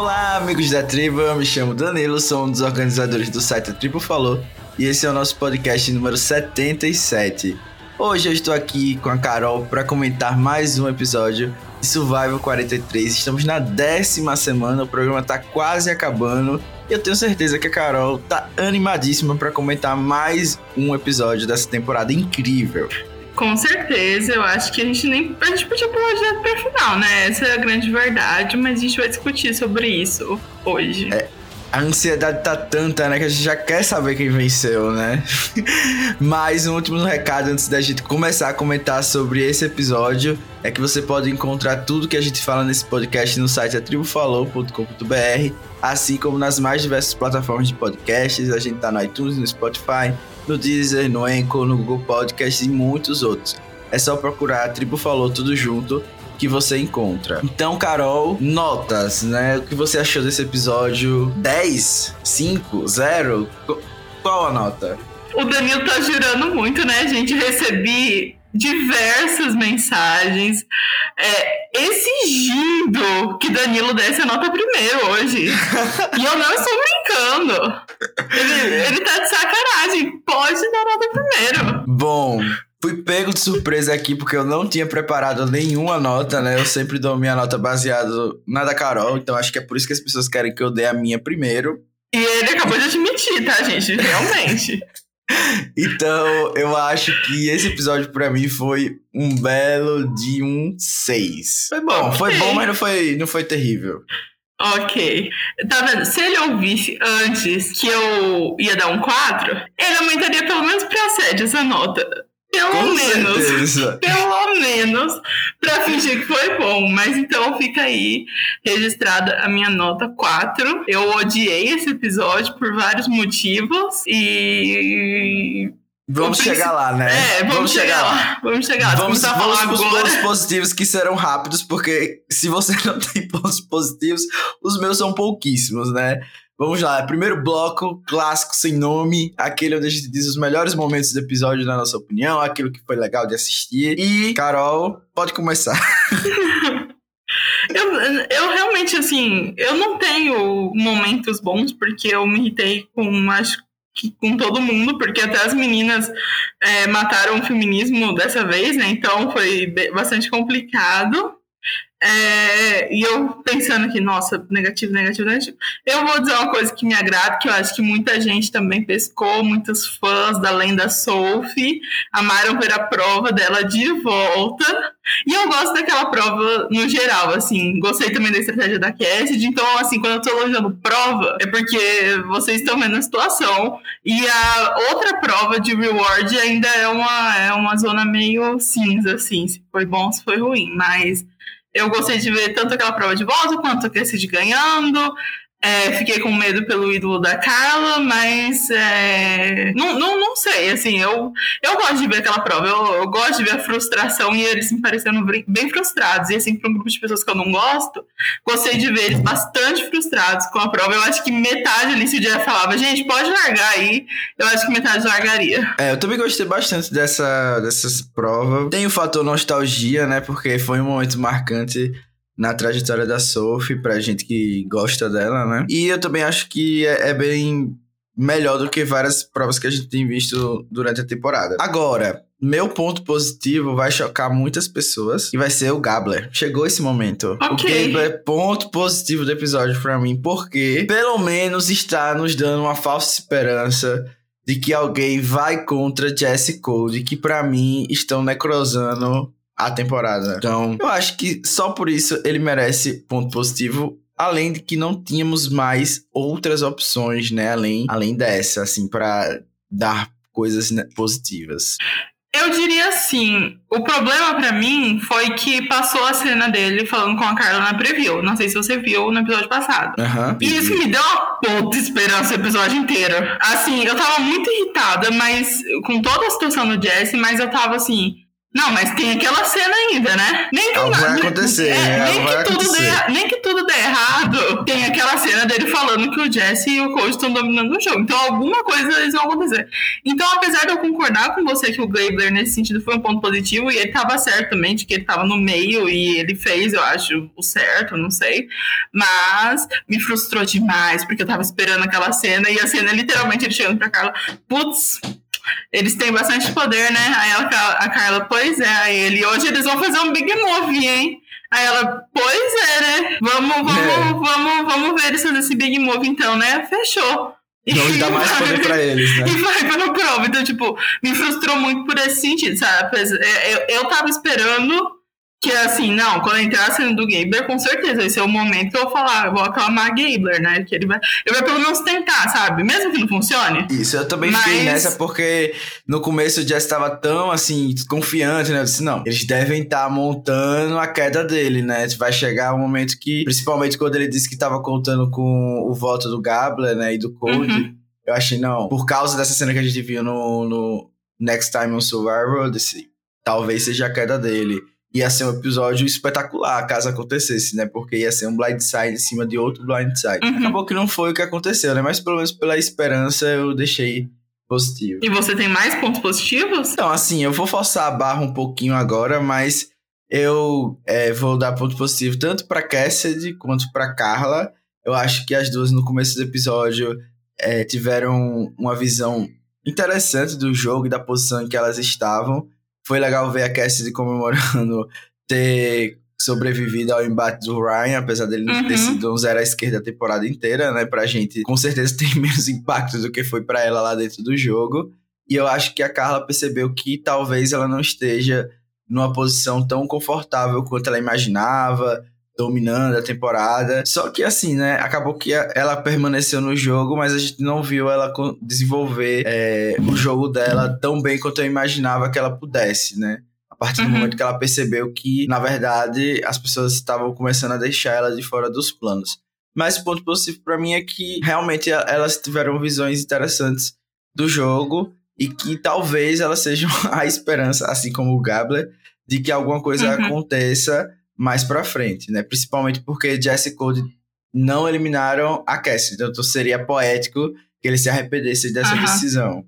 Olá, amigos da tribo. Eu me chamo Danilo, sou um dos organizadores do site Tribo Falou e esse é o nosso podcast número 77. Hoje eu estou aqui com a Carol para comentar mais um episódio de Survival 43. Estamos na décima semana, o programa está quase acabando. E eu tenho certeza que a Carol tá animadíssima para comentar mais um episódio dessa temporada incrível. Com certeza, eu acho que a gente nem. A gente podia pular direto pra final, né? Essa é a grande verdade, mas a gente vai discutir sobre isso hoje. É, a ansiedade tá tanta, né, que a gente já quer saber quem venceu, né? Mas um último recado antes da gente começar a comentar sobre esse episódio é que você pode encontrar tudo que a gente fala nesse podcast no site atribufalou.com.br, assim como nas mais diversas plataformas de podcasts. A gente tá no iTunes, no Spotify, no Deezer, no Anchor, no Google Podcasts e muitos outros. É só procurar a Tribo Falou tudo junto que você encontra. Então, Carol, notas, né? O que você achou desse episódio? 10? 5? 0? Qual a nota? O Danilo tá girando muito, né, gente? Recebi diversas mensagens é, exigindo que Danilo desse a nota primeiro hoje. e eu não estou brincando. Ele, ele tá de sacanagem. Pode dar nota primeiro. Bom, Fui pego de surpresa aqui porque eu não tinha preparado nenhuma nota, né? Eu sempre dou minha nota baseada na da Carol, então acho que é por isso que as pessoas querem que eu dê a minha primeiro. E ele acabou de admitir, tá, gente? Realmente. então, eu acho que esse episódio para mim foi um belo de um 6. Foi bom, foi bom, mas não foi, não foi terrível. Ok. Tá vendo? Se ele ouvisse antes que eu ia dar um 4, ele aumentaria pelo menos pra 7 essa nota. Pelo Com menos. Certeza. Pelo menos. Pra fingir que foi bom. Mas então fica aí registrada a minha nota 4. Eu odiei esse episódio por vários motivos. E. Vamos chegar lá, né? É, vamos, vamos chegar, chegar, lá. Vamos chegar. Vamos, vamos para os pontos positivos que serão rápidos, porque se você não tem pontos positivos, os meus são pouquíssimos, né? Vamos lá, primeiro bloco, clássico sem nome, aquele onde a gente diz os melhores momentos do episódio, na nossa opinião, aquilo que foi legal de assistir. E, Carol, pode começar. eu, eu realmente, assim, eu não tenho momentos bons, porque eu me irritei com, acho que com todo mundo, porque até as meninas é, mataram o feminismo dessa vez, né? Então foi bastante complicado. É, e eu pensando aqui, nossa, negativo, negativo, negativo. Eu vou dizer uma coisa que me agrada, que eu acho que muita gente também pescou, muitos fãs da lenda Sophie amaram ver a prova dela de volta. E eu gosto daquela prova no geral, assim. Gostei também da estratégia da Cassidy. Então, assim, quando eu tô elogiando prova, é porque vocês estão vendo a situação. E a outra prova de reward ainda é uma, é uma zona meio cinza, assim. Se foi bom, se foi ruim. Mas eu gostei de ver tanto aquela prova de volta quanto a Cassidy ganhando. É, fiquei com medo pelo ídolo da Carla, mas é, não, não, não sei, assim, eu, eu gosto de ver aquela prova, eu, eu gosto de ver a frustração e eles me parecendo bem frustrados. E assim, para um grupo de pessoas que eu não gosto, gostei de ver eles bastante frustrados com a prova. Eu acho que metade ali, se o dia falava, gente, pode largar aí, eu acho que metade largaria. É, eu também gostei bastante dessa, dessas provas. Tem o fator nostalgia, né, porque foi um momento marcante na trajetória da Sophie, pra gente que gosta dela, né? E eu também acho que é, é bem melhor do que várias provas que a gente tem visto durante a temporada. Agora, meu ponto positivo vai chocar muitas pessoas e vai ser o Gabler. Chegou esse momento. Okay. O Gabler é ponto positivo do episódio para mim, porque pelo menos está nos dando uma falsa esperança de que alguém vai contra Jesse Code, que para mim estão necrosando a temporada. Então, eu acho que só por isso ele merece ponto positivo. Além de que não tínhamos mais outras opções, né? Além, além dessa, assim, para dar coisas né, positivas. Eu diria assim, o problema para mim foi que passou a cena dele falando com a Carla na preview. Não sei se você viu no episódio passado. Uhum, e isso me deu uma puta esperança o episódio inteiro. Assim, eu tava muito irritada, mas com toda a situação do Jesse, mas eu tava assim, não, mas tem aquela cena ainda, né? Nem que, Algo vai acontecer. É, nem, que tudo Dê, nem que tudo dê errado, tem aquela cena. dele falando que o Jesse e o Cody estão dominando o jogo. Então alguma coisa eles vão acontecer. Então, apesar de eu concordar com você que o Gabler nesse sentido foi um ponto positivo, e ele estava certo também, de que ele estava no meio e ele fez, eu acho, o certo, não sei. Mas me frustrou demais, porque eu estava esperando aquela cena e a cena literalmente ele chegando pra Carla, putz, eles têm bastante poder, né? Aí ela, a Carla, pois é, aí ele, hoje eles vão fazer um big move, hein? Aí ela, pois é, né? Vamos, vamos, é. vamos, vamos ver eles fazer esse big move então, né? Fechou. Não dá mais poder pra eles, né? E vai pela prova. Então, tipo, me frustrou muito por esse sentido, sabe? Eu, eu tava esperando que assim, não, quando entrar a cena do Gabler, com certeza vai ser o momento que eu vou falar, eu vou aclamar Gabler, né? Que ele vai, ele vai pelo menos tentar, sabe? Mesmo que não funcione. Isso, eu também Mas... fiquei nessa porque no começo o Jess estava tão assim, confiante, né? Eu disse, não, eles devem estar tá montando a queda dele, né? Vai chegar um momento que, principalmente quando ele disse que estava contando com o voto do Gabler, né? E do Code, uhum. eu achei, não, por causa dessa cena que a gente viu no, no Next Time on Survivor, eu disse, talvez seja a queda dele ia ser um episódio espetacular caso acontecesse, né? Porque ia ser um blindside em cima de outro blindside. Uhum. Acabou que não foi o que aconteceu, né? Mas pelo menos pela esperança eu deixei positivo. E você tem mais pontos positivos? Então, assim, eu vou forçar a barra um pouquinho agora, mas eu é, vou dar ponto positivo tanto para Cassidy quanto para Carla. Eu acho que as duas no começo do episódio é, tiveram uma visão interessante do jogo e da posição em que elas estavam. Foi legal ver a Cassidy comemorando ter sobrevivido ao embate do Ryan, apesar dele não uhum. ter sido um zero à esquerda a temporada inteira, né? Pra gente, com certeza, tem menos impacto do que foi para ela lá dentro do jogo. E eu acho que a Carla percebeu que talvez ela não esteja numa posição tão confortável quanto ela imaginava, dominando a temporada. Só que assim, né? Acabou que ela permaneceu no jogo, mas a gente não viu ela desenvolver é, o jogo dela tão bem quanto eu imaginava que ela pudesse, né? A partir do uhum. momento que ela percebeu que, na verdade, as pessoas estavam começando a deixar ela de fora dos planos. Mas o ponto positivo para mim é que realmente elas tiveram visões interessantes do jogo e que talvez elas sejam a esperança, assim como o Gabler, de que alguma coisa uhum. aconteça mais pra frente, né? Principalmente porque Jesse Code não eliminaram a Cassie. Então seria poético que ele se arrependesse dessa uhum. decisão.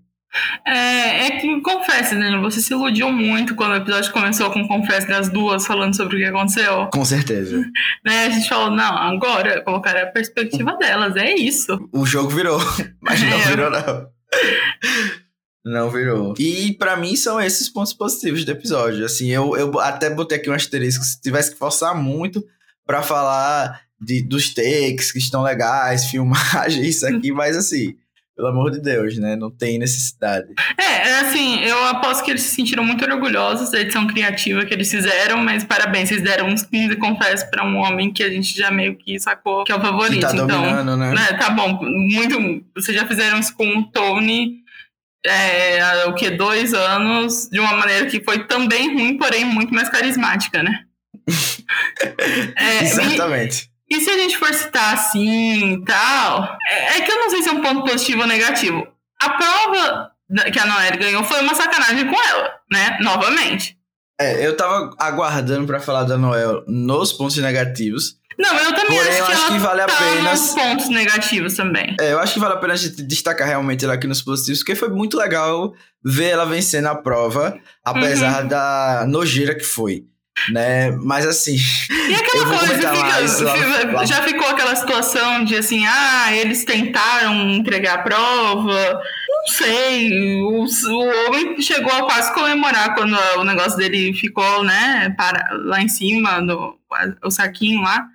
É, é que confesse, né? Você se iludiu muito quando o episódio começou com confesse das duas falando sobre o que aconteceu. Com certeza. Né? A gente falou, não, agora colocar a perspectiva delas, é isso. O jogo virou, mas não é. virou, não. Não virou. E para mim são esses pontos positivos do episódio. Assim, eu, eu até botei aqui um asterisco. Se tivesse que forçar muito para falar de, dos takes que estão legais, filmagem, isso aqui, mas assim, pelo amor de Deus, né? Não tem necessidade. É, é, assim, eu aposto que eles se sentiram muito orgulhosos da edição criativa que eles fizeram, mas parabéns, vocês deram uns 15, confesso, pra um homem que a gente já meio que sacou que é o favorito. Que tá então, dominando, né? né? Tá bom, muito. Vocês já fizeram isso com o Tony é, o que dois anos de uma maneira que foi também ruim, porém muito mais carismática, né? é, Exatamente. E, e, se a gente for citar assim e tal, é, é, que eu não sei se é um ponto positivo ou negativo. A prova que a Noelle ganhou foi uma sacanagem com ela, né? Novamente. É, eu tava aguardando para falar da Noel nos pontos negativos. Não, eu também Porém, acho, eu acho que, que vale a tá pena. Nos pontos negativos também. É, eu acho que vale a pena a gente destacar realmente ela aqui nos positivos, porque foi muito legal ver ela vencendo a prova, apesar uhum. da nojeira que foi. Né? Mas assim. E aquela coisa, fica, mais, fica, já ficou aquela situação de assim, ah, eles tentaram entregar a prova. Não sei. O, o homem chegou a quase comemorar quando o negócio dele ficou, né, para, lá em cima, do, o saquinho lá.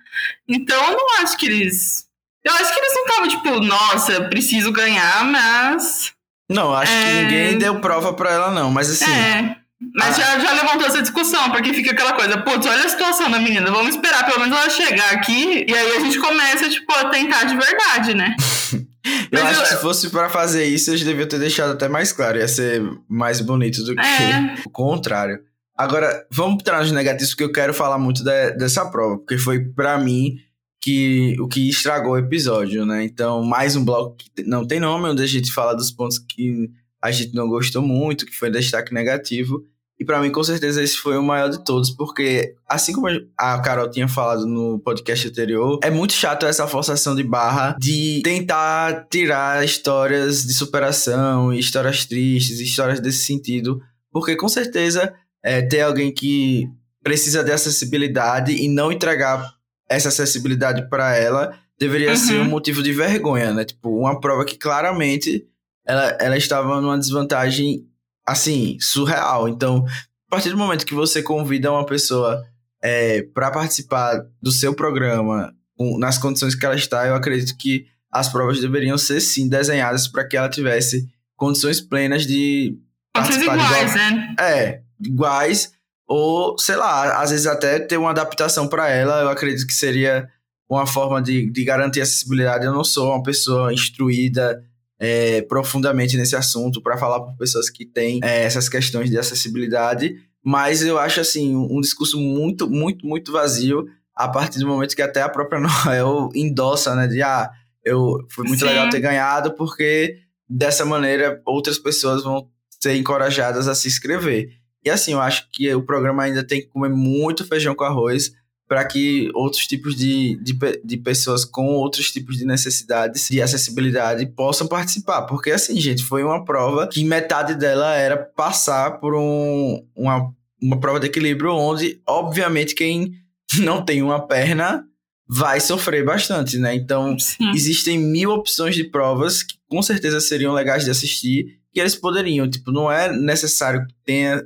Então eu não acho que eles. Eu acho que eles não estavam tipo, nossa, preciso ganhar, mas. Não, acho é... que ninguém deu prova pra ela, não. Mas assim. É. Mas ah. já, já levantou essa discussão, porque fica aquela coisa, putz, olha a situação da menina, vamos esperar pelo menos ela chegar aqui, e aí a gente começa, tipo, a tentar de verdade, né? eu acho eu... que se fosse para fazer isso, eles deviam ter deixado até mais claro, ia ser mais bonito do que é. o contrário. Agora, vamos entrar nos negativos, porque eu quero falar muito de, dessa prova, porque foi para mim que o que estragou o episódio, né? Então, mais um bloco que não tem nome, onde a gente fala dos pontos que a gente não gostou muito, que foi destaque negativo. E para mim, com certeza, esse foi o maior de todos, porque, assim como a Carol tinha falado no podcast anterior, é muito chato essa forçação de barra de tentar tirar histórias de superação, histórias tristes, histórias desse sentido, porque com certeza é, ter alguém que precisa de acessibilidade e não entregar essa acessibilidade para ela deveria uhum. ser um motivo de vergonha, né? Tipo, uma prova que claramente ela, ela estava numa desvantagem assim, surreal. Então, a partir do momento que você convida uma pessoa é, para participar do seu programa, um, nas condições que ela está, eu acredito que as provas deveriam ser sim desenhadas para que ela tivesse condições plenas de participar iguais, igual, né? É, iguais ou sei lá, às vezes até ter uma adaptação para ela, eu acredito que seria uma forma de, de garantir acessibilidade. Eu não sou uma pessoa instruída é, profundamente nesse assunto para falar para pessoas que têm é, essas questões de acessibilidade, mas eu acho assim um discurso muito, muito, muito vazio a partir do momento que até a própria Noel endossa, né, de ah, eu foi muito Sim. legal ter ganhado porque dessa maneira outras pessoas vão ser encorajadas a se inscrever. E assim, eu acho que o programa ainda tem que comer muito feijão com arroz para que outros tipos de, de, de, pessoas com outros tipos de necessidades de acessibilidade possam participar. Porque, assim, gente, foi uma prova que metade dela era passar por um, uma, uma prova de equilíbrio, onde, obviamente, quem não tem uma perna vai sofrer bastante, né? Então, Sim. existem mil opções de provas que com certeza seriam legais de assistir que eles poderiam. Tipo, não é necessário que tenha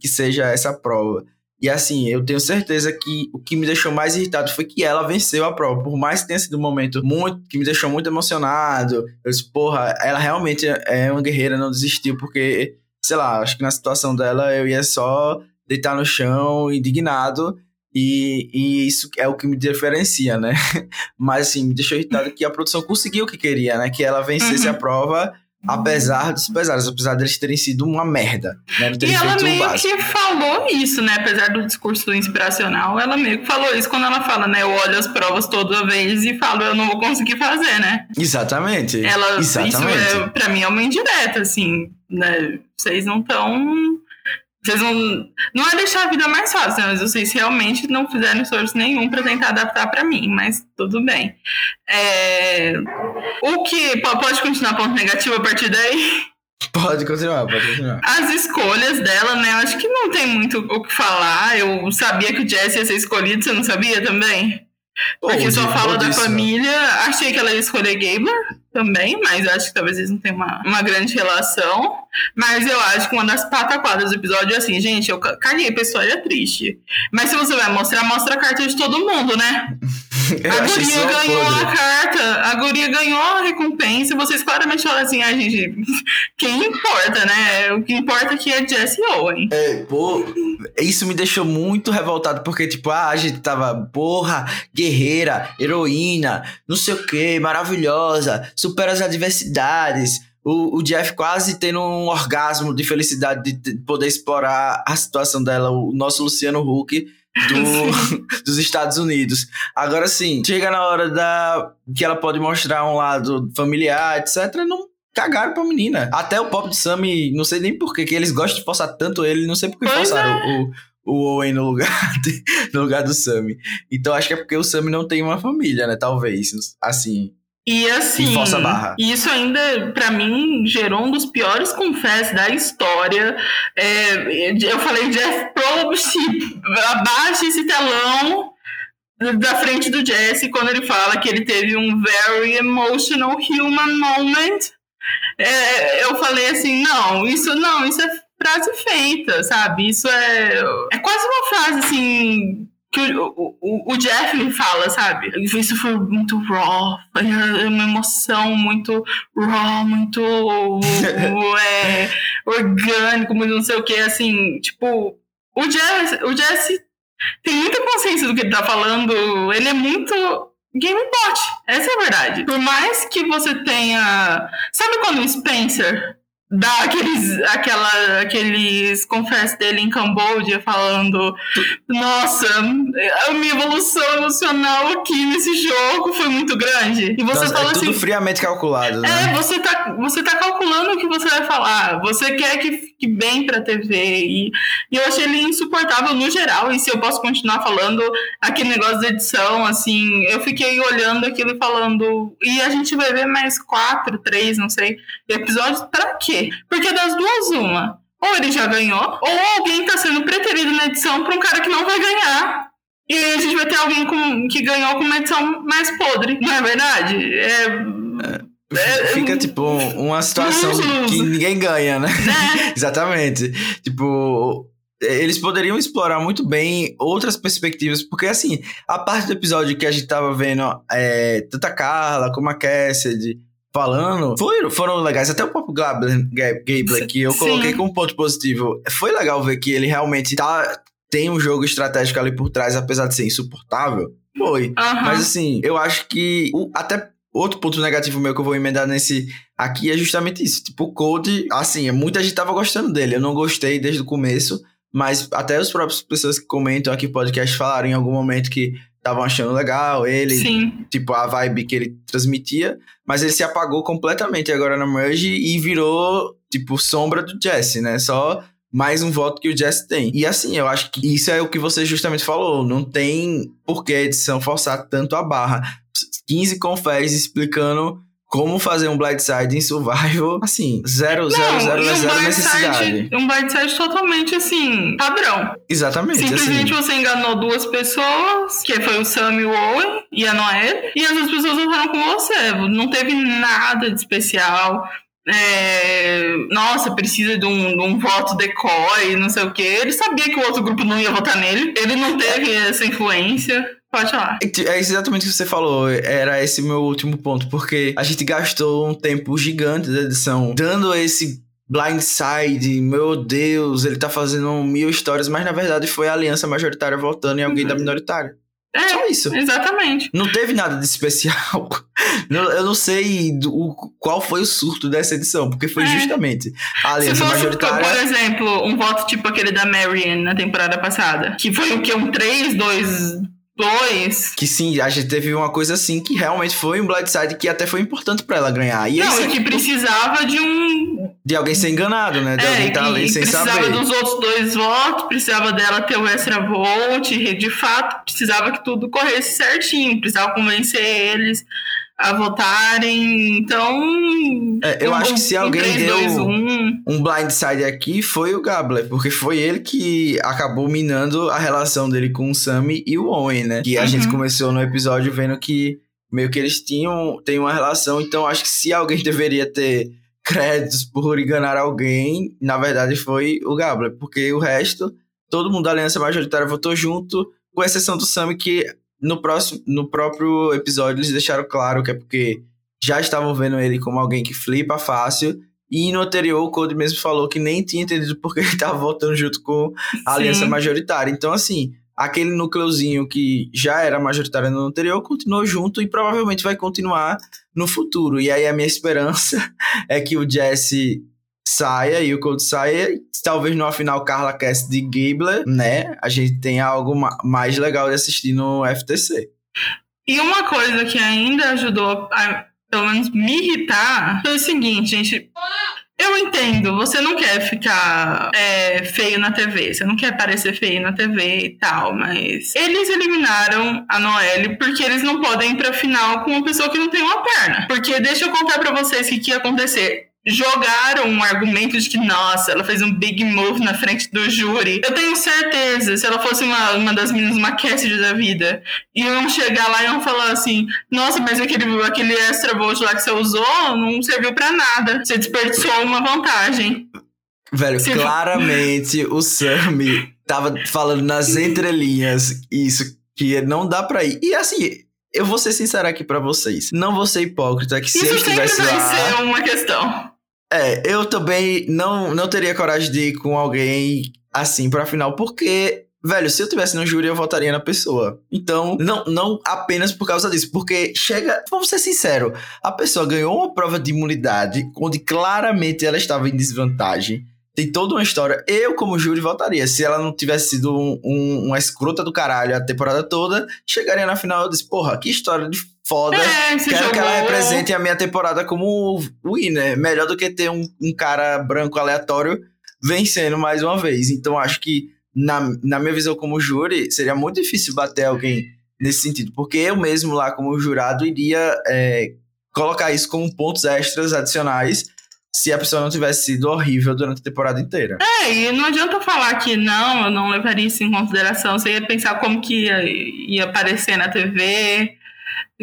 que seja essa prova. E assim, eu tenho certeza que o que me deixou mais irritado foi que ela venceu a prova. Por mais que tenha sido um momento muito que me deixou muito emocionado. Eu disse, porra, ela realmente é uma guerreira, não desistiu, porque, sei lá, acho que na situação dela eu ia só deitar no chão, indignado. E, e isso é o que me diferencia, né? Mas assim, me deixou irritado que a produção conseguiu o que queria, né? Que ela vencesse uhum. a prova apesar dos pesares, apesar deles terem sido uma merda. Né? E ela meio que falou isso, né? Apesar do discurso inspiracional, ela meio que falou isso quando ela fala, né? Eu olho as provas toda vez e falo, eu não vou conseguir fazer, né? Exatamente. Ela, Exatamente. Isso é, pra mim é uma indireta, assim, né? Vocês não estão vocês não. Não é deixar a vida mais fácil, né? mas vocês realmente não fizeram esforço nenhum para tentar adaptar para mim, mas tudo bem. É, o que. Pode continuar ponto negativo a partir daí? Pode continuar, pode continuar. As escolhas dela, né? Eu acho que não tem muito o que falar. Eu sabia que o Jesse ia ser escolhido, você não sabia também? Porque só fala da família. Achei que ela ia escolher Gabler também, mas acho que talvez eles não tenham uma, uma grande relação. Mas eu acho que uma das pataquadas do episódio é assim, gente, eu caguei pra história triste. Mas se você vai mostrar, mostra a carta de todo mundo, né? A guria ganhou podre. a carta, a guria ganhou a recompensa, e vocês claramente falam assim, ah, gente, quem importa, né? O que importa aqui é Jesse Owen. É, pô, isso me deixou muito revoltado, porque, tipo, ah, a gente tava, porra, guerreira, heroína, não sei o que, maravilhosa, supera as adversidades. O, o, Jeff quase tendo um orgasmo de felicidade de poder explorar a situação dela, o nosso Luciano Huck do, dos Estados Unidos. Agora sim, chega na hora da que ela pode mostrar um lado familiar, etc. Não cagaram pra menina. Até o Pop de Sammy, não sei nem por que eles gostam de forçar tanto ele, não sei por que forçaram é. o, o Owen no lugar, de, no lugar do Sammy. Então acho que é porque o Sammy não tem uma família, né? Talvez. Assim. E assim, isso ainda, para mim, gerou um dos piores confessos da história. É, eu falei, Jeff Probst, abaixa esse telão da frente do Jesse quando ele fala que ele teve um very emotional human moment. É, eu falei assim, não, isso não, isso é frase feita, sabe? Isso é, é quase uma frase assim que o, o, o Jeff me fala, sabe? Isso foi muito raw, é uma emoção muito raw, muito é, orgânico, muito não sei o que, assim, tipo, o Jesse, o Jesse tem muita consciência do que ele tá falando, ele é muito Game Bot, essa é a verdade. Por mais que você tenha. Sabe quando o Spencer dá aqueles, aquela, aqueles confessos dele em Camboja falando nossa, a minha evolução emocional aqui nesse jogo foi muito grande. E você Nossa, fala é tudo assim. friamente calculado, né? É, você tá, você tá calculando o que você vai falar. Você quer que fique bem pra TV. E, e eu achei ele insuportável no geral. E se eu posso continuar falando aquele negócio da edição, assim, eu fiquei olhando aquilo e falando. E a gente vai ver mais quatro, três, não sei, episódios pra quê? Porque das duas, uma. Ou ele já ganhou, ou alguém tá sendo preterido na edição pra um cara que não vai ganhar. E aí a gente vai ter alguém com, que ganhou com uma edição mais podre, não é verdade? É, é, Fica, tipo, uma situação que ninguém ganha, né? né? Exatamente. Tipo, eles poderiam explorar muito bem outras perspectivas, porque assim, a parte do episódio que a gente tava vendo, é, tanto a Carla como a Cassidy falando, foi, foram legais. Até o próprio Gabler, Gabler que eu Sim. coloquei como ponto positivo. Foi legal ver que ele realmente tá, tem um jogo estratégico ali por trás, apesar de ser insuportável. Foi. Mas assim, eu acho que o- até outro ponto negativo meu que eu vou emendar nesse aqui é justamente isso. Tipo, o Code, assim, muita gente tava gostando dele. Eu não gostei desde o começo, mas até as próprias pessoas que comentam aqui no podcast falaram em algum momento que estavam achando legal ele, Sim. tipo, a vibe que ele transmitia, mas ele se apagou completamente agora na Merge e virou, tipo, sombra do Jesse, né? Só mais um voto que o Jesse tem. E assim, eu acho que isso é o que você justamente falou. Não tem por que a edição forçar tanto a barra. 15 confés explicando como fazer um blindside em survival. Assim, zero, zero, Não, zero, e um zero necessidade. blindside, um blindside totalmente assim, padrão. Exatamente, Simplesmente assim. você enganou duas pessoas, que foi o Sam e o Owen e a Noelle, e as duas pessoas votaram com você. Não teve nada de especial. É, nossa, precisa de um, de um voto decoy, não sei o quê. Ele sabia que o outro grupo não ia votar nele. Ele não teve essa influência. Pode falar. É exatamente o que você falou, era esse meu último ponto, porque a gente gastou um tempo gigante da edição dando esse blindside, meu Deus, ele tá fazendo mil histórias, mas na verdade foi a aliança majoritária votando em alguém da minoritária. É, Só isso. exatamente. Não teve nada de especial. Eu não sei do- o- qual foi o surto dessa edição, porque foi É. justamente a Se aliança fosse, majoritária. por exemplo, um voto tipo aquele da Marianne na temporada passada, que foi o que? Um 3, 2, 2. Que sim, a gente teve uma coisa assim que realmente foi um blindside que até foi importante pra ela ganhar. E Não, e que precisava de um. de alguém ser enganado, né? De alguém É, estar ali que sem precisava saber. dos outros dois votos, precisava dela ter o extra vote, de fato, precisava que tudo corresse certinho, precisava convencer eles a votarem. Então. É, eu um- acho que se um alguém 3, deu 2, 1. um blindside aqui foi o Gabler, porque foi ele que acabou minando a relação dele com o Sammy e o Owen, né? Que a Uhum. gente começou no episódio vendo que meio que eles tinham têm uma relação, então acho que se alguém deveria ter créditos por enganar alguém, na verdade foi o Gabler, porque o resto, todo mundo da aliança majoritária votou junto, com exceção do Sammy que no próximo no próprio episódio eles deixaram claro que é porque já estavam vendo ele como alguém que flipa fácil e no anterior, o Code mesmo falou que nem tinha entendido porque ele tava votando junto com a aliança Sim. majoritária. Então, assim, aquele núcleozinho que já era majoritário no anterior continuou junto e provavelmente vai continuar no futuro. E aí a minha esperança é que o Jesse saia e o Code saia. Talvez no final Carla Cass de Gabler, né? A gente tenha algo ma- mais legal de assistir no FTC. E uma coisa que ainda ajudou a, pelo menos, me irritar foi o seguinte, gente. Eu entendo, você não quer ficar é, feio na TV, você não quer parecer feio na TV e tal, mas eles eliminaram a Noelle porque eles não podem ir pra final com uma pessoa que não tem uma perna. Porque deixa eu contar pra vocês o que, que ia acontecer. Jogaram um argumento de que, nossa, ela fez um big move na frente do júri. Eu tenho certeza, se ela fosse uma, uma das meninas, uma Cassidy da vida, iam chegar lá e iam falar assim: Nossa, mas aquele, aquele extra vote lá que você usou não serviu pra nada. Você desperdiçou uma vantagem. Velho, Se- claramente o Sammy tava falando nas entrelinhas isso, que não dá pra ir. E assim, eu vou ser sincero aqui pra vocês. Não vou ser hipócrita, que se eu Isso sempre estivesse vai lá. ser uma questão. É, eu também não, não teria coragem de ir com alguém assim pra final, porque velho, se eu tivesse no júri, eu votaria na pessoa. Então, não, não apenas por causa disso, porque chega, vamos ser sinceros, a pessoa ganhou uma prova de imunidade onde claramente ela estava em desvantagem. Tem toda uma história. Eu, como júri, votaria. Se ela não tivesse sido um, um, uma escrota do caralho a temporada toda, chegaria na final e disse: Porra, que história de foda. É, Quero jogou... que ela represente a minha temporada como winner. Melhor do que ter um, um cara branco aleatório vencendo mais uma vez. Então, acho que na, na minha visão como júri, seria muito difícil bater alguém nesse sentido, porque eu mesmo lá como jurado iria é, colocar isso como pontos extras adicionais se a pessoa não tivesse sido horrível durante a temporada inteira. É, e não adianta falar que não, eu não levaria isso em consideração. Você ia pensar como que ia, ia aparecer na TV,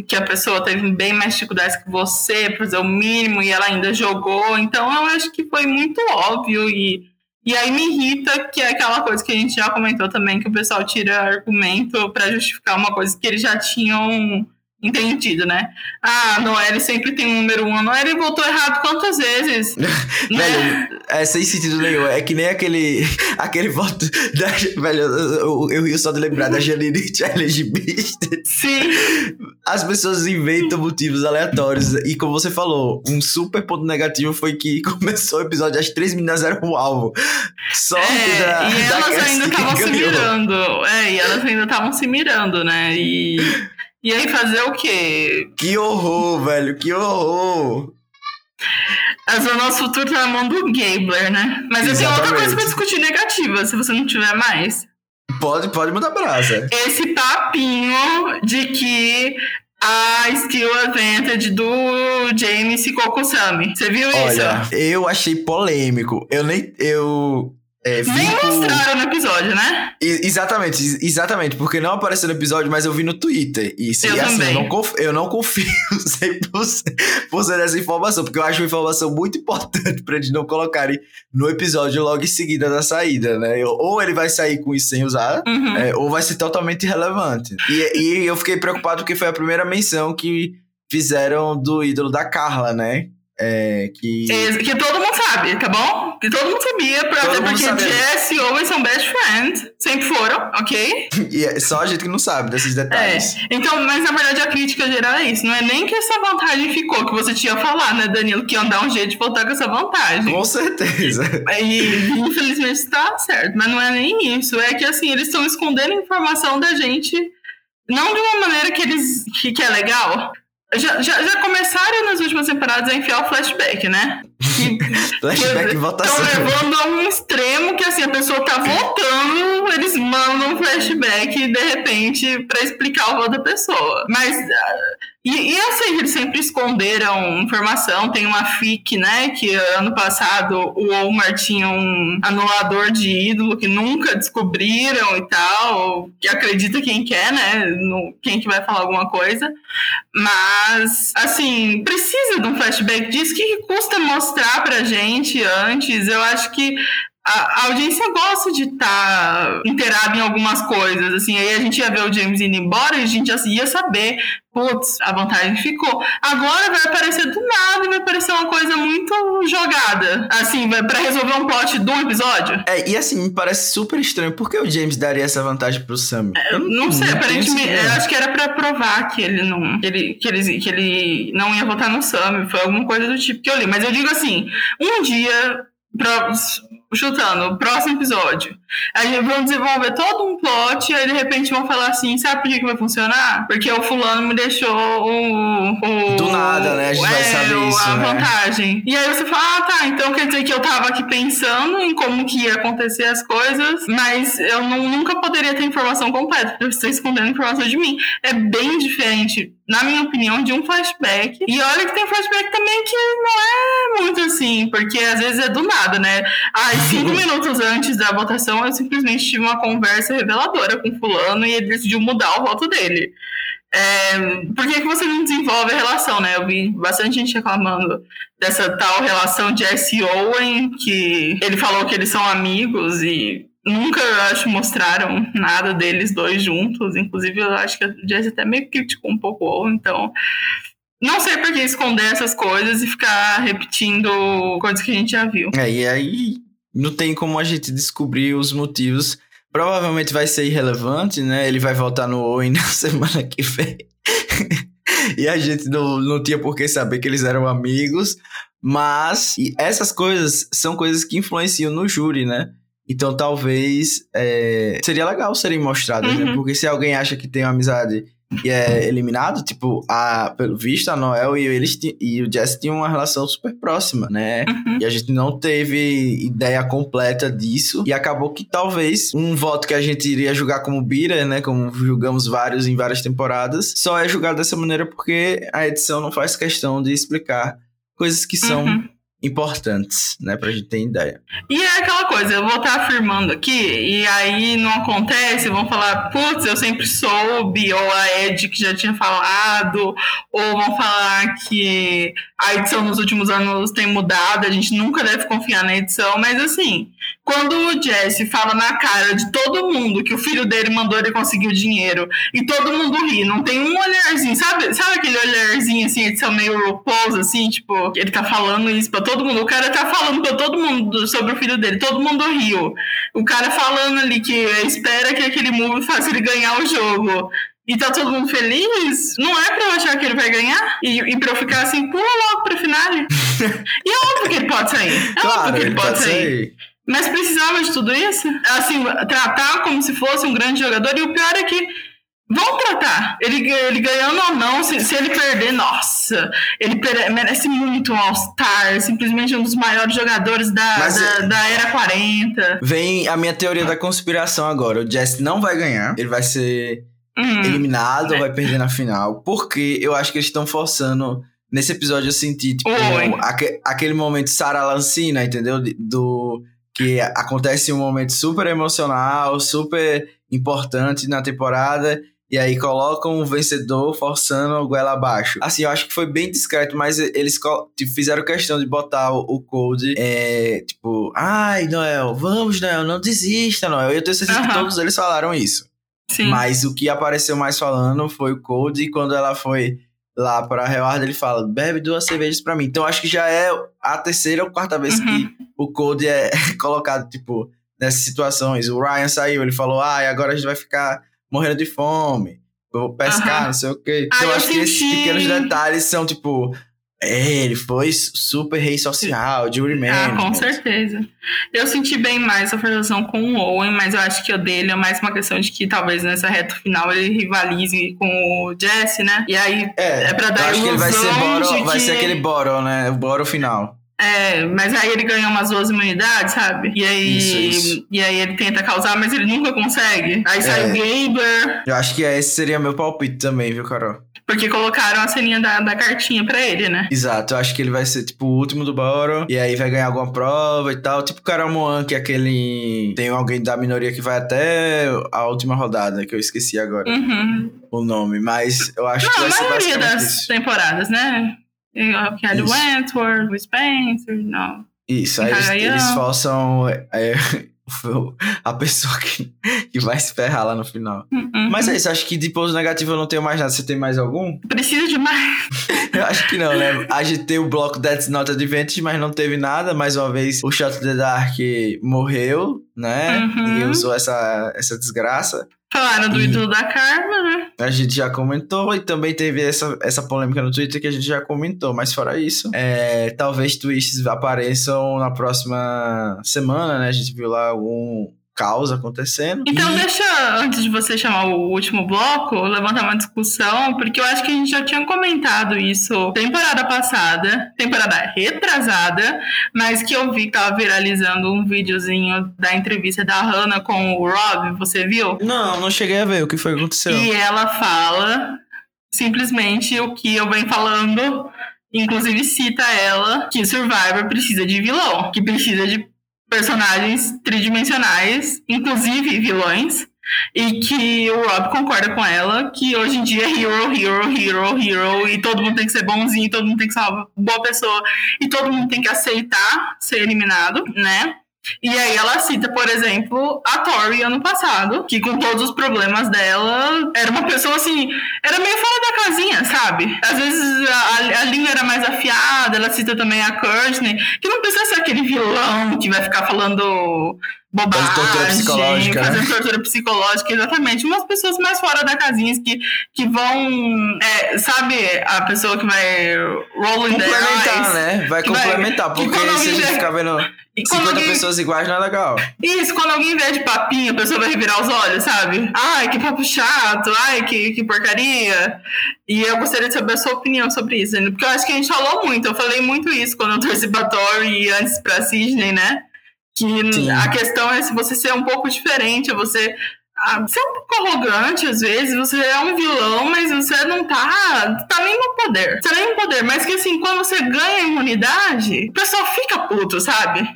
que a pessoa teve bem mais dificuldades que você para fazer o mínimo e ela ainda jogou. Então eu acho que foi muito óbvio e e aí me irrita que é aquela coisa que a gente já comentou também, que o pessoal tira argumento para justificar uma coisa que eles já tinham entendido, né? Ah, a Noelle sempre tem um número um. A Noelle voltou errado quantas vezes? né? Velho, é sem sentido nenhum. É que nem aquele, aquele voto da. Velho, eu, eu rio só de lembrar da Janine LGBT. Sim. As pessoas inventam motivos aleatórios. E como você falou, um super ponto negativo foi que começou o episódio, as três meninas eram o alvo. Só é, da. E elas ainda estavam se mirando. É, e elas ainda estavam se mirando, né? E. E aí fazer o quê? Que horror, velho, que horror! Mas o nosso futuro tá na mão do Gabler, né? Mas eu tenho outra coisa pra discutir negativa, se você não tiver mais. Pode, pode mudar brasa. Esse papinho de que a skill advantage do James ficou com o Sammy. Você viu Olha, isso? Olha, eu achei polêmico. Eu nem. Eu é, Nem mostraram no episódio, né? exatamente, exatamente, porque não apareceu no episódio, mas eu vi no Twitter. Isso, eu e assim, também. eu não, confio, eu não confio 100% nessa informação, porque eu acho uma informação muito importante pra eles não colocarem no episódio logo em seguida da saída, né? Ou ele vai sair com isso sem usar, uhum. é, ou vai ser totalmente irrelevante. E, e eu fiquei preocupado porque foi a primeira menção que fizeram do ídolo da Carla, né? É, que... que todo mundo sabe, tá bom? Que todo mundo sabia, pra, todo até porque Jess e Owen são best friends, sempre foram, ok? e é só a gente que não sabe desses detalhes. É. Então, mas na verdade a crítica geral é isso, não é nem que essa vantagem ficou, que você tinha falado, né, Danilo, que iam dar um jeito de voltar com essa vantagem. Com certeza. E infelizmente está certo, mas não é nem isso, é que assim, eles estão escondendo informação da gente, não de uma maneira que eles que, que é legal, já, já, já, começaram nas últimas temporadas a enfiar o flashback, né? flashback e votação. Estão levando a um extremo que assim, a pessoa tá votando, eles mandam um flashback de repente para explicar o voto da pessoa. Mas. E, e assim, eles sempre esconderam informação. Tem uma FIC, né? Que ano passado o Omar tinha um anulador de ídolo que nunca descobriram e tal. Que acredita quem quer, né? No, quem que vai falar alguma coisa. Mas, assim, precisa de um flashback disso. O que custa mostrar pra gente antes? Eu acho que a, audiência gosta de estar tá inteirada em algumas coisas, assim, aí a gente ia ver o James indo embora e a gente já ia saber, putz, a vantagem ficou. Agora vai aparecer do nada e vai aparecer uma coisa muito jogada, assim, para resolver um plot de um episódio. É, e assim, me parece super estranho, por que o James daria essa vantagem pro Sam? É, eu não, não sei, aparentemente, eu acho que era para provar que ele não, que ele, que, ele, que ele não ia votar no Sam, foi alguma coisa do tipo que eu li, mas eu digo assim, um dia chutando, próximo episódio. Aí vão desenvolver todo um plot, e aí de repente vão falar assim: sabe por que, que vai funcionar? Porque o fulano me deixou o. o Do nada, né? A gente é, vai saber isso. A né? vantagem. E aí você fala: ah, tá, então quer dizer que eu tava aqui pensando em como que ia acontecer as coisas, mas eu não, nunca poderia ter informação completa, porque você está escondendo informação de mim. É bem diferente na minha opinião, de um flashback. E olha que tem flashback também que não é muito assim, porque às vezes é do nada, né? Ah, cinco minutos antes da votação, eu simplesmente tive uma conversa reveladora com fulano e ele decidiu mudar o voto dele. É, por que, que você não desenvolve a relação, né? Eu vi bastante gente reclamando dessa tal relação de S. Owen, que ele falou que eles são amigos e nunca, eu acho, mostraram nada deles dois juntos. Inclusive, eu acho que a Jess até meio criticou um pouco o Owen, então... Não sei por que esconder essas coisas e ficar repetindo coisas que a gente já viu. É, e aí não tem como a gente descobrir os motivos provavelmente vai ser irrelevante, né? Ele vai voltar no Owen na semana que vem. e a gente não, não tinha por que saber que eles eram amigos. Mas essas coisas são coisas que influenciam no júri, né? Então talvez é, seria legal serem mostradas, né? uhum. né? Porque se alguém acha que tem uma amizade e é eliminado, tipo, a, pelo visto, a Noel e, eles, e o Jesse tinham uma relação super próxima, né? Uhum. E a gente não teve ideia completa disso. E acabou que talvez um voto que a gente iria julgar como Bira, né? Como julgamos vários em várias temporadas, só é julgado dessa maneira porque a edição não faz questão de explicar coisas que são uhum importantes, né, pra gente ter ideia. E é aquela coisa, eu vou estar afirmando aqui, e aí não acontece, vão falar, putz, eu sempre soube, ou a Ed que já tinha falado, ou vão falar que a edição nos últimos anos tem mudado, a gente nunca deve confiar na edição, mas assim, quando o Jesse fala na cara de todo mundo que o filho dele mandou ele conseguir o dinheiro, e todo mundo ri, não tem um olharzinho, sabe, sabe aquele olharzinho assim, edição meio RuPaul's, assim, tipo, ele tá falando isso pra todo mundo, o cara tá falando pra todo mundo sobre o filho dele, todo mundo riu. O cara falando ali que espera que aquele move faça ele ganhar o jogo e tá todo mundo feliz, não é pra eu achar que ele vai ganhar e, e pra eu ficar assim, pula logo pra final. e é óbvio que ele pode sair. É claro, óbvio que ele, ele pode, pode sair. sair. Mas precisava de tudo isso? Assim, tratar como se fosse um grande jogador. E o pior é que Vão tratar. Ele, ele ganhando ou não, se, se ele perder, nossa, ele merece muito um All-Star, simplesmente um dos maiores jogadores da, da, é- da, era 40. Vem a minha teoria da conspiração agora. O Jesse não vai ganhar, ele vai ser hum. eliminado ou vai perder na final. Porque eu acho que eles estão forçando. Nesse episódio eu senti, tipo, aque, aquele momento Sarah Lancina, entendeu? Do. Que acontece um momento super emocional, super importante na temporada e aí colocam o vencedor forçando o goela abaixo. Assim, eu acho que foi bem discreto, mas eles tipo, fizeram questão de botar o, Code, é, tipo, ai, Noel, vamos, Noel, não desista, Noel. Eu tenho certeza uhum. que todos eles falaram isso. Sim. Mas o que apareceu mais falando foi o Code, e quando ela foi lá pra Reward, ele fala, bebe duas cervejas pra mim. Então acho que já é a terceira ou quarta vez uhum. que o Code é colocado, tipo, nessas situações. O Ryan saiu, ele falou, ai, agora a gente vai ficar morrendo de fome, vou pescar, uhum. não sei o quê. Ah, eu acho senti... que esses pequenos detalhes são tipo. É, ele foi super rei social, Jury Man. Ah, com certeza. Eu senti bem mais a forçação com o Owen, mas eu acho que o dele é mais uma questão de que talvez nessa reta final ele rivalize com o Jesse, né? E aí é, é pra dar eu acho que ele vai ser Boro, que... vai ser aquele Boro, né? O Boro final. É, mas aí ele ganhou umas duas imunidades, sabe? E aí, isso, isso. e aí ele tenta causar, mas ele nunca consegue. Aí sai é. o Gaber. Eu acho que esse seria meu palpite também, viu, Carol? Porque colocaram a ceninha da, da cartinha pra ele, né? Exato, eu acho que ele vai ser, tipo, o último do Boro. E aí vai ganhar alguma prova e tal. Tipo o Carol Moan, que é aquele. Tem alguém da minoria que vai até a última rodada, que eu esqueci agora uhum. o nome. Mas eu acho Não, que vai ser a maioria das isso. temporadas, né? O Kelly Wentworth, o Spencer, não. Isso, aí eles, eles forçam é, a pessoa que, que vai se ferrar lá no final. Uhum. Mas é isso, acho que de pouso negativo eu não tenho mais nada. Você tem mais algum? Precisa de mais. eu acho que não, né? A gente tem o bloco That's Not Advantage, mas não teve nada. Mais uma vez, o Shot the Dark morreu, né? Uhum. Ninguém usou essa, essa desgraça. Falaram do ídolo da Karma, né? A gente já comentou e também teve essa, essa polêmica no Twitter que a gente já comentou, mas fora isso, é, talvez twists apareçam na próxima semana, né? A gente viu lá algum caos acontecendo. Então, e... deixa, antes de você chamar o último bloco, levantar uma discussão, porque eu acho que a gente já tinha comentado isso temporada passada, temporada retrasada, mas que eu vi que tava viralizando um videozinho da entrevista da Hannah com o Rob, você viu? Não, não cheguei a ver o que foi que aconteceu. E ela fala simplesmente o que eu venho falando inclusive cita ela que Survivor precisa de vilão, que precisa de personagens tridimensionais, inclusive vilões, e que o Rob concorda com ela que hoje em dia é hero, hero, hero, hero, e todo mundo tem que ser bonzinho, todo mundo tem que ser uma boa pessoa, e todo mundo tem que aceitar ser eliminado, né? E aí ela cita, por exemplo, a Tori ano passado, que com todos os problemas dela, era uma pessoa assim, era meio casinha, sabe? Às vezes a, a era mais afiada, ela cita também a Courtney, que não precisa ser aquele vilão que vai ficar falando bobagem, Fazendo tortura psicológica, né? fazendo tortura psicológica, exatamente. Umas pessoas mais fora da casinha que, que vão, é, sabe, a pessoa que vai rolling Complementar, eyes. né? Vai vai- complementar, que porque se a gente vê- ficar vendo E quando 50 alguém- pessoas iguais, não é legal. Isso, quando alguém vier de papinho, a pessoa vai revirar os olhos, sabe? Ai, que papo chato, ai, que, que porcaria. E eu gostaria de saber a sua opinião sobre isso, né? porque eu acho que a gente falou muito. Eu falei muito isso quando eu torci pra Tori e antes pra Sidney, né? Que Sim. a questão é se você ser um pouco diferente, você ah, ser um pouco arrogante às vezes, você é um vilão, mas você não tá, tá nem no poder. Você tá nem no poder, mas que assim, quando você ganha imunidade, o pessoal fica puto, sabe?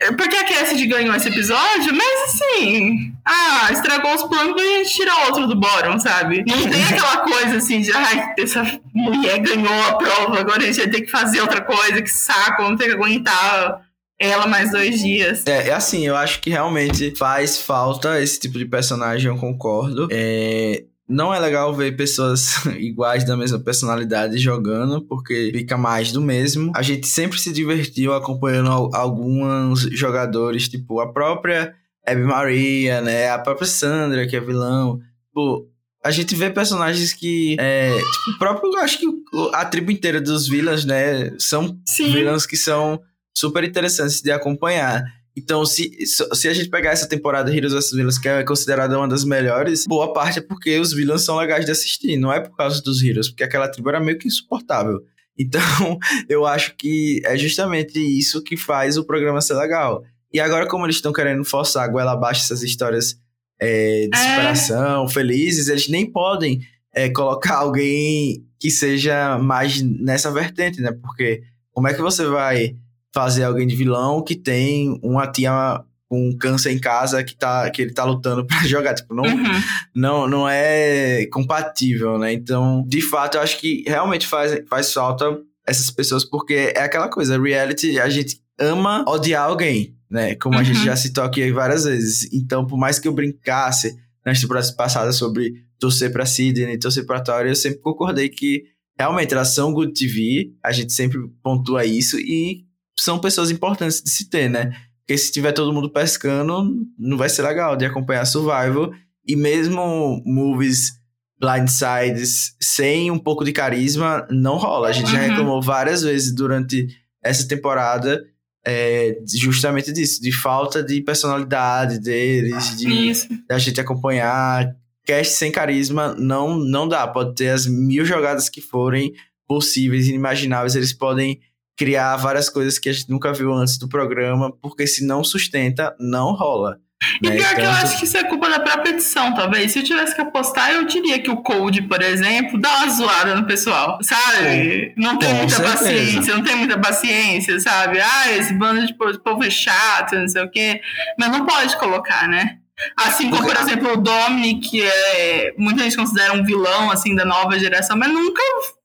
É Porque a Cassidy ganhou esse episódio, mas assim. Ah, estragou os planos pra gente tirar outro do Boron, sabe? Não tem aquela coisa assim de, ai, essa mulher ganhou a prova, agora a gente vai ter que fazer outra coisa, que saco, vamos ter que aguentar ela mais dois dias. É, é assim, eu acho que realmente faz falta esse tipo de personagem, eu concordo. É, não é legal ver pessoas iguais da mesma personalidade jogando, porque fica mais do mesmo. A gente sempre se divertiu acompanhando al- alguns jogadores, tipo a própria Abby Maria, né? A própria Sandra, que é vilão. Pô, a gente vê personagens que. É, tipo, o próprio. Acho que a tribo inteira dos vilãs, né? São Sim. vilãs que são super interessantes de acompanhar. Então, se, se a gente pegar essa temporada Heroes vs Villains, que é considerada uma das melhores, boa parte é porque os vilões são legais de assistir, não é por causa dos Heroes, porque aquela tribo era meio que insuportável. Então, eu acho que é justamente isso que faz o programa ser legal. E agora, como eles estão querendo forçar a goela abaixo essas histórias é, de É. superação, felizes, eles nem podem é, colocar alguém que seja mais nessa vertente, né? Porque como é que você vai fazer alguém de vilão que tem uma tia com câncer em casa que, tá, que ele tá lutando pra jogar? Tipo, não, Uhum. não, não é compatível, né? Então, de fato, eu acho que realmente faz, faz falta essas pessoas, porque é aquela coisa, reality, a gente ama odiar alguém, né? Como a Uhum. gente já citou aqui várias vezes. Então, por mais que eu brincasse nas temporadas passadas sobre torcer pra Sidney, torcer pra Tori, eu sempre concordei que realmente elas são good TV, a gente sempre pontua isso e são pessoas importantes de se ter, né? Porque se tiver todo mundo pescando, não vai ser legal de acompanhar Survival. E mesmo movies blindsides sem um pouco de carisma, não rola. A gente já Uhum. reclamou várias vezes durante essa temporada é, justamente disso, de falta de personalidade deles, de da gente acompanhar. Cast sem carisma não, não dá. Pode ter as mil jogadas que forem possíveis, inimagináveis. Eles podem criar várias coisas que a gente nunca viu antes do programa, porque se não sustenta, não rola. E né? pior que eu Então, acho que isso é culpa da própria edição, talvez. Se eu tivesse que apostar, eu diria que o Code, por exemplo, dá uma zoada no pessoal, sabe? Não tem muita certeza. paciência, não tem muita paciência, sabe? Ah, esse bando de po- povo é chato, não sei o quê. Mas não pode colocar, né? Assim como, por exemplo, o Dominic, que é, muita gente considera um vilão, assim, da nova geração, mas nunca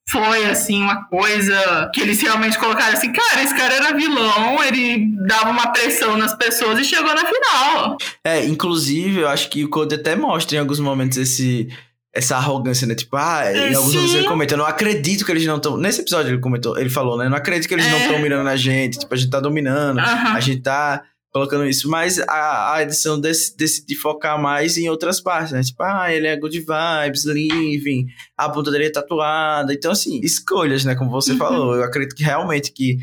foi, assim, uma coisa que eles realmente colocaram assim, cara, esse cara era vilão, ele dava uma pressão nas pessoas e chegou na final. É, inclusive, eu acho que o Code até mostra em alguns momentos esse, essa arrogância, né? Tipo, ah, em alguns Sim. momentos ele comenta, eu não acredito que eles não estão. Nesse episódio ele comentou, ele falou, né? Eu não acredito que eles não É. estão mirando na gente. Tipo, a gente tá dominando, a gente tá colocando isso. Mas a, a edição dec- decide focar mais em outras partes, né? Tipo, ah, ele é good vibes, living, a bunda dele é tatuada. Então, assim, escolhas, né? Como você Uhum. falou. Eu acredito que realmente que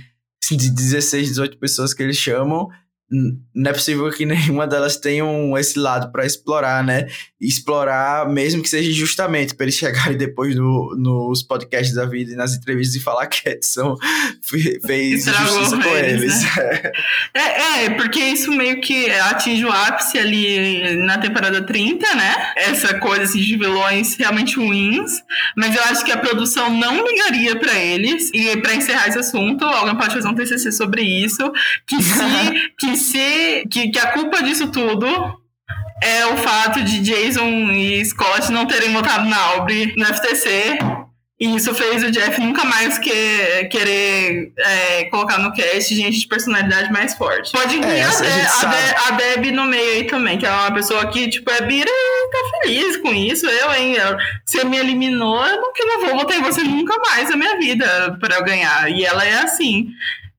de 16, 18 pessoas que eles chamam, não é possível que nenhuma delas tenha um, esse lado pra explorar, né? Explorar, mesmo que seja injustamente, pra eles chegarem depois no, nos podcasts da vida e nas entrevistas e falar que fe- fez justiça com eles, eles. É, é, porque isso meio que atinge o ápice ali na temporada 30, né? Essa coisa assim, de vilões realmente ruins. Mas eu acho que a produção não ligaria pra eles. E pra encerrar esse assunto, alguém pode fazer um TCC sobre isso. Que se. que, se que, que a culpa disso tudo. É o fato de Jason e Scott não terem votado na Aubrey no FTC. E isso fez o Jeff nunca mais que, querer é, colocar no cast gente de personalidade mais forte. Pode incluir É, a, De- a. De- a Deb no meio aí também, que é uma pessoa que, tipo, é bira e tá feliz com isso. Eu, hein? Eu- você me eliminou, eu não, que não vou votar em você nunca mais na minha vida pra eu ganhar. E ela é assim.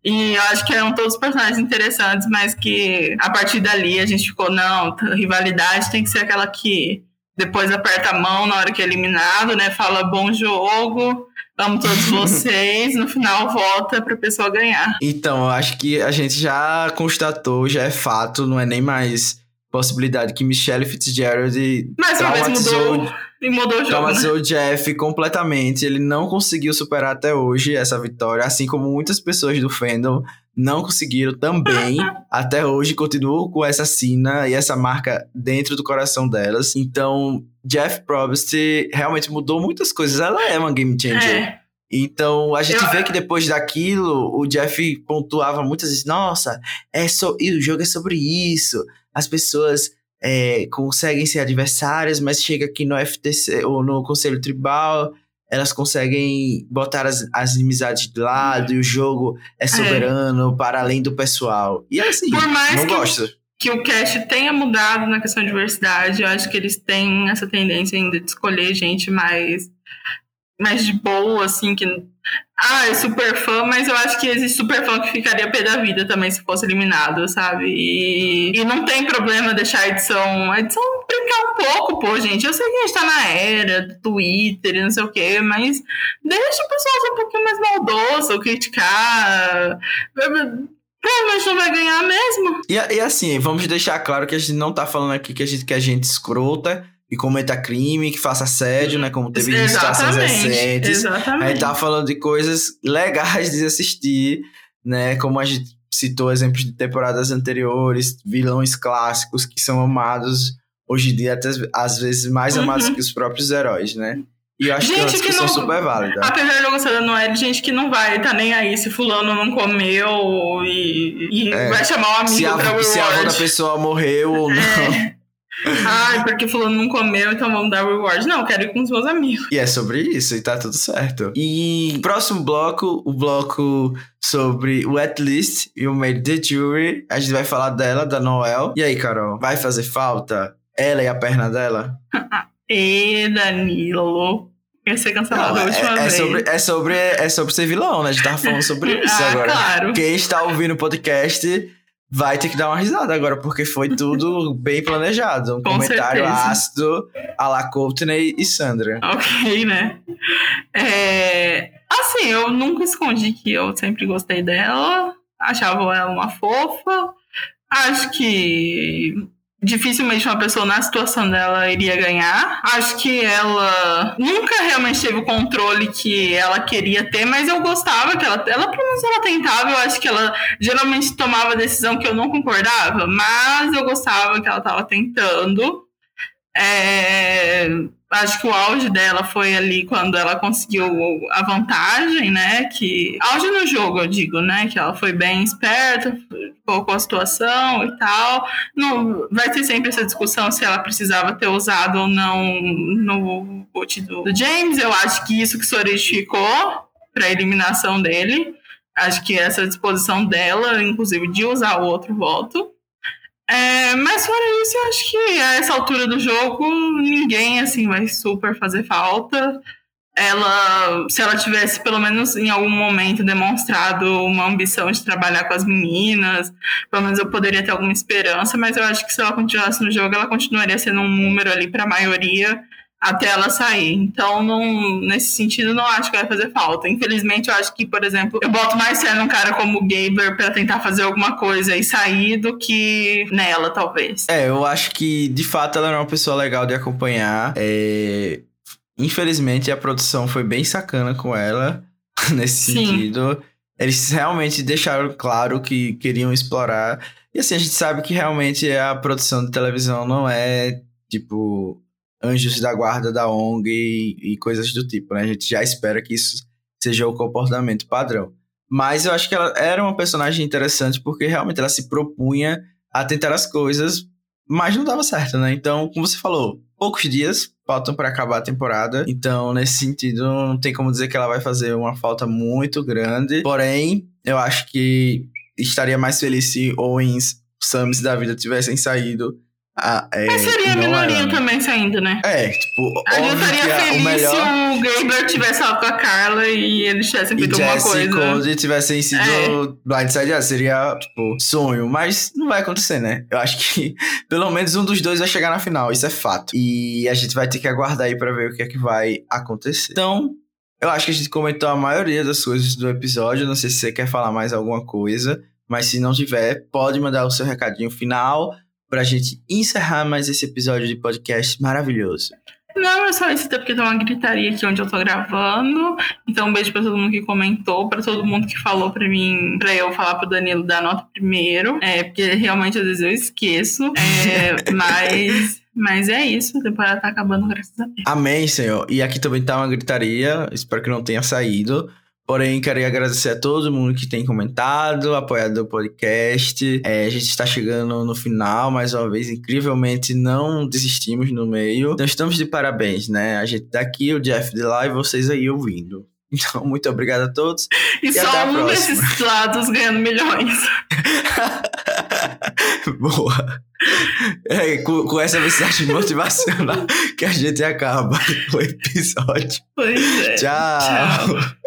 E eu acho que eram todos personagens interessantes, mas que a partir dali a gente ficou, não, rivalidade tem que ser aquela que depois aperta a mão na hora que é eliminado, né? Fala bom jogo, amo todos vocês, no final volta pra pessoa ganhar. Então, eu acho que a gente já constatou, já é fato, não é nem mais possibilidade que Michelle Fitzgerald Mas traumatizou, mudou, e mudou o jogo, traumatizou né? o Jeff completamente. Ele não conseguiu superar até hoje essa vitória, assim como muitas pessoas do fandom não conseguiram também. até hoje continuam com essa sina e essa marca dentro do coração delas. Então, Jeff Probst realmente mudou muitas coisas. Ela é uma game changer. É. Então, a gente Eu- vê que depois daquilo, o Jeff pontuava muitas vezes, nossa, é so... e o jogo é sobre isso. As pessoas é, conseguem ser adversárias, mas chega aqui no FTC ou no Conselho Tribal, elas conseguem botar as, as inimizades de lado e o jogo é soberano para além do pessoal. E é assim, Por mais não que- gosto. que o cast tenha mudado na questão de diversidade. Eu acho que eles têm essa tendência ainda de escolher gente mais, mais de boa, assim, que. Ah, é super fã, mas eu acho que existe super fã que ficaria pé da vida também se fosse eliminado, sabe? E, e não tem problema deixar a edição. A edição brincar um pouco, pô, gente. Eu sei que a gente tá na era do Twitter e não sei o quê, mas deixa o pessoal ser um pouquinho mais maldoso, criticar. Provavelmente não vai ganhar mesmo. E, e assim, vamos deixar claro que a gente não tá falando aqui que a gente quer gente escrota e cometa crime, que faça assédio, né? Como teve situações recentes. A Exatamente. gente tá falando de coisas legais de assistir, né? Como a gente citou exemplos de temporadas anteriores, vilões clássicos que são amados hoje em dia, até às vezes mais Uhum. amados que os próprios heróis, né? E eu acho que é uma Gente que discussão não- super válida. Apesar de eu gostar da Noelle, gente que não vai, tá nem aí se fulano não comeu e, e É. vai chamar o amigo Se a, pra se a avó da pessoa morreu ou não. É. Ai, porque fulano não comeu, então vamos dar reward. Não, quero ir com os meus amigos. E é sobre isso, e tá tudo certo. E próximo bloco, o bloco sobre o At Least e o Made the Jury. A gente vai falar dela, da Noel. E aí, Carol, vai fazer falta ela e a perna dela? E Danilo. Ia ser cancelado Não, a última é, é vez. sobre, é, sobre, é sobre ser vilão, né? A gente tava falando sobre isso ah, agora. claro. Quem está ouvindo o podcast vai ter que dar uma risada agora, porque foi tudo bem planejado. Um Com comentário certeza. ácido a la Courtney e Sandra. Ok, né? É, assim, eu nunca escondi que eu sempre gostei dela. Achava ela uma fofa. Acho que dificilmente uma pessoa na situação dela iria ganhar. Acho que ela nunca realmente teve o controle que ela queria ter, mas eu gostava que ela, ela pelo menos ela tentava. Eu acho que ela geralmente tomava decisão que eu não concordava, mas eu gostava que ela estava tentando. É, acho que o auge dela foi ali quando ela conseguiu a vantagem, né? Que auge no jogo, eu digo, né? Que ela foi bem esperta, colocou a situação e tal. Não, vai ter sempre essa discussão se ela precisava ter usado ou não no boot do, do James. Eu acho que isso que solidificou para a eliminação dele. Acho que essa disposição dela, inclusive, de usar o outro voto. É, mas fora isso, eu acho que a essa altura do jogo, ninguém assim vai super fazer falta. Ela, se ela tivesse pelo menos em algum momento demonstrado uma ambição de trabalhar com as meninas, pelo menos eu poderia ter alguma esperança, mas eu acho que se ela continuasse no jogo, ela continuaria sendo um número ali para a maioria até ela sair. Então, não, nesse sentido, não acho que vai fazer falta. Infelizmente, eu acho que, por exemplo, eu boto mais fé num cara como o Gaber para tentar fazer alguma coisa e sair do que nela, talvez. É, eu acho que de fato ela era uma pessoa legal de acompanhar. É, Infelizmente a produção foi bem sacana com ela nesse Sim. sentido. Eles realmente deixaram claro que queriam explorar. E assim, a gente sabe que realmente a produção de televisão não é tipo anjos da guarda da ONG e, e coisas do tipo, né? A gente já espera que isso seja o comportamento padrão. Mas eu acho que ela era uma personagem interessante porque realmente ela se propunha a tentar as coisas, mas não dava certo, né? Então, como você falou, poucos dias faltam para acabar a temporada. Então, nesse sentido, não tem como dizer que ela vai fazer uma falta muito grande. Porém, eu acho que estaria mais feliz se Owens, Sams da vida tivessem saído a, é, Mas seria a minoria era, né? também saindo, né? É, tipo, A gente estaria feliz melhor... se o Gabler tivesse falado com a Carla e eles tivessem feito alguma Jesse e coisa. Cody tivessem sido É. Blindside, ah, seria, tipo, sonho. Mas não vai acontecer, né? Eu acho que pelo menos um dos dois vai chegar na final, isso é fato. E a gente vai ter que aguardar aí pra ver o que é que vai acontecer. Então, eu acho que a gente comentou a maioria das coisas do episódio. Não sei se você quer falar mais alguma coisa. Mas se não tiver, pode mandar o seu recadinho final pra gente encerrar mais esse episódio de podcast maravilhoso. Não, é só isso, porque tem uma gritaria aqui onde eu tô gravando. Então, um beijo pra todo mundo que comentou, pra todo mundo que falou pra mim, pra eu falar pro Danilo dar nota primeiro. É, porque realmente às vezes eu esqueço. É, mas, mas é isso, a temporada tá acabando, graças a Deus. Amém, Senhor. E aqui também tá uma gritaria, espero que não tenha saído. Porém, quero agradecer a todo mundo que tem comentado, apoiado o podcast. É, a gente está chegando no final, mais uma vez, incrivelmente não desistimos no meio. Então estamos de parabéns, né? A gente tá aqui, o Jeff de lá e vocês aí ouvindo. Então, muito obrigado a todos. E, a só um desses lados ganhando milhões. Boa. É, com, com essa mensagem motivacional que a gente acaba o episódio. Pois é. Tchau. Tchau.